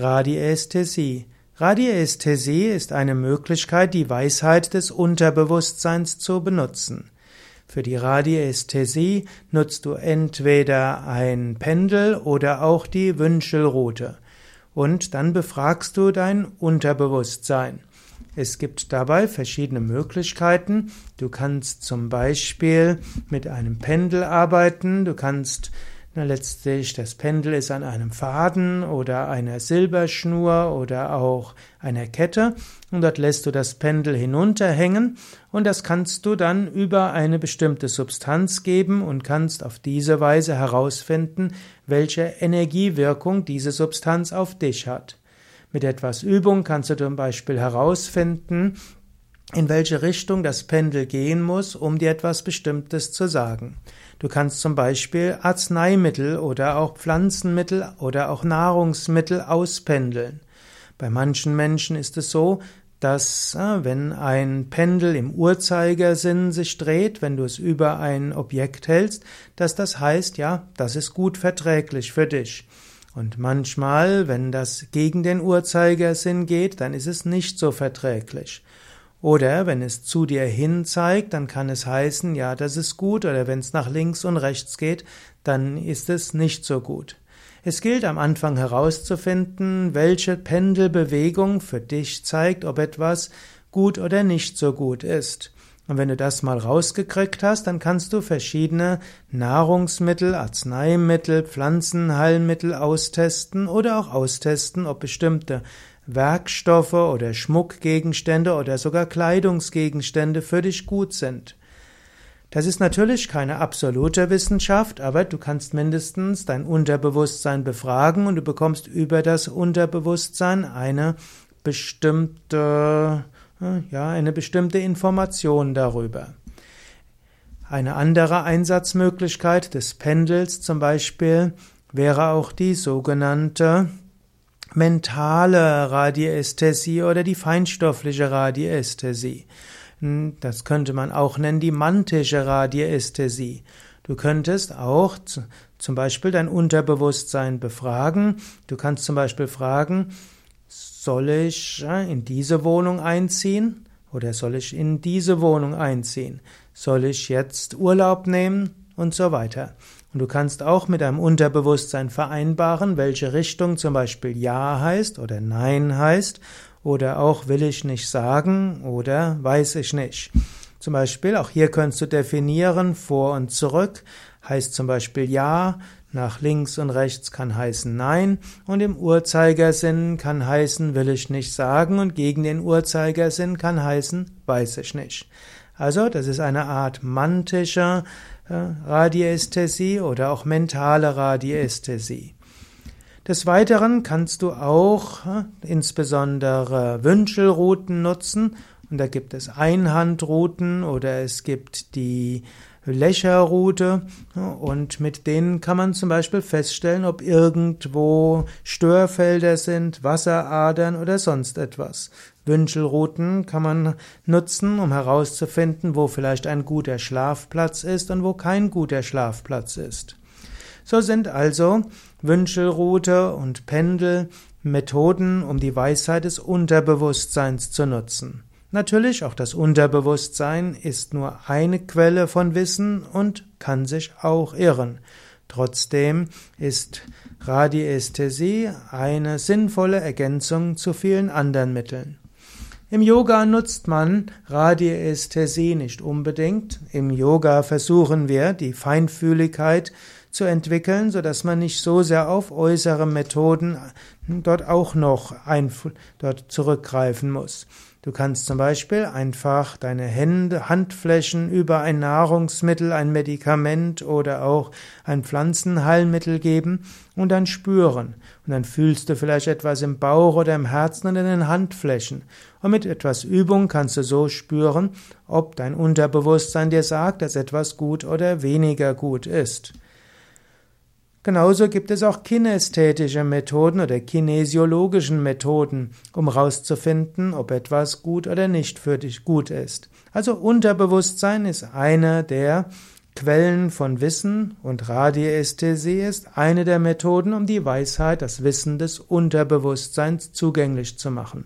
Radiästhesie. Radiästhesie ist eine Möglichkeit, die Weisheit des Unterbewusstseins zu benutzen. Für die Radiästhesie nutzt du entweder ein Pendel oder auch die Wünschelrute. Und dann befragst du dein Unterbewusstsein. Es gibt dabei verschiedene Möglichkeiten. Du kannst zum Beispiel mit einem Pendel arbeiten. Du kannst letztlich, das Pendel ist an einem Faden oder einer Silberschnur oder auch einer Kette und dort lässt du das Pendel hinunterhängen und das kannst du dann über eine bestimmte Substanz geben und kannst auf diese Weise herausfinden, welche Energiewirkung diese Substanz auf dich hat. Mit etwas Übung kannst du zum Beispiel herausfinden, in welche Richtung das Pendel gehen muss, um dir etwas Bestimmtes zu sagen. Du kannst zum Beispiel Arzneimittel oder auch Pflanzenmittel oder auch Nahrungsmittel auspendeln. Bei manchen Menschen ist es so, dass äh, wenn ein Pendel im Uhrzeigersinn sich dreht, wenn du es über ein Objekt hältst, dass das heißt, ja, das ist gut verträglich für dich. Und manchmal, wenn das gegen den Uhrzeigersinn geht, dann ist es nicht so verträglich. Oder wenn es zu dir hin zeigt, dann kann es heißen, ja, das ist gut, oder wenn es nach links und rechts geht, dann ist es nicht so gut. Es gilt am Anfang herauszufinden, welche Pendelbewegung für dich zeigt, ob etwas gut oder nicht so gut ist. Und wenn du das mal rausgekriegt hast, dann kannst du verschiedene Nahrungsmittel, Arzneimittel, Pflanzenheilmittel austesten oder auch austesten, ob bestimmte Werkstoffe oder Schmuckgegenstände oder sogar Kleidungsgegenstände für dich gut sind. Das ist natürlich keine absolute Wissenschaft, aber du kannst mindestens dein Unterbewusstsein befragen und du bekommst über das Unterbewusstsein eine bestimmte, ja, eine bestimmte Information darüber. Eine andere Einsatzmöglichkeit des Pendels zum Beispiel wäre auch die sogenannte mentale Radiästhesie oder die feinstoffliche Radiästhesie. Hm, das könnte man auch nennen die mantische Radiästhesie. Du könntest auch zum Beispiel dein Unterbewusstsein befragen. Du kannst zum Beispiel fragen, soll ich in diese Wohnung einziehen oder soll ich in diese Wohnung einziehen? Soll ich jetzt Urlaub nehmen und so weiter. Und du kannst auch mit deinem Unterbewusstsein vereinbaren, welche Richtung zum Beispiel Ja heißt oder Nein heißt oder auch will ich nicht sagen oder weiß ich nicht. Zum Beispiel, auch hier kannst du definieren, vor und zurück heißt zum Beispiel Ja, nach links und rechts kann heißen Nein und im Uhrzeigersinn kann heißen will ich nicht sagen und gegen den Uhrzeigersinn kann heißen weiß ich nicht. Also, das ist eine Art mantischer Radiästhesie oder auch mentale Radiästhesie. Des Weiteren kannst du auch insbesondere Wünschelrouten nutzen und da gibt es Einhandrouten oder es gibt die Lächerroute und mit denen kann man zum Beispiel feststellen, ob irgendwo Störfelder sind, Wasseradern oder sonst etwas. Wünschelrouten kann man nutzen, um herauszufinden, wo vielleicht ein guter Schlafplatz ist und wo kein guter Schlafplatz ist. So sind also Wünschelrute und Pendel Methoden, um die Weisheit des Unterbewusstseins zu nutzen. Natürlich, auch das Unterbewusstsein ist nur eine Quelle von Wissen und kann sich auch irren. Trotzdem ist Radiästhesie eine sinnvolle Ergänzung zu vielen anderen Mitteln. Im Yoga nutzt man Radiästhesie nicht unbedingt. Im Yoga versuchen wir, die Feinfühligkeit zu entwickeln, so dass man nicht so sehr auf äußere Methoden dort auch noch ein, dort zurückgreifen muss. Du kannst zum Beispiel einfach deine Hände, Handflächen über ein Nahrungsmittel, ein Medikament oder auch ein Pflanzenheilmittel geben und dann spüren. Und dann fühlst du vielleicht etwas im Bauch oder im Herzen und in den Handflächen. Und mit etwas Übung kannst du so spüren, ob dein Unterbewusstsein dir sagt, dass etwas gut oder weniger gut ist. Genauso gibt es auch kinästhetische Methoden oder kinesiologischen Methoden, um herauszufinden, ob etwas gut oder nicht für dich gut ist. Also Unterbewusstsein ist einer der Quellen von Wissen und Radiästhesie ist eine der Methoden, um die Weisheit, das Wissen des Unterbewusstseins zugänglich zu machen.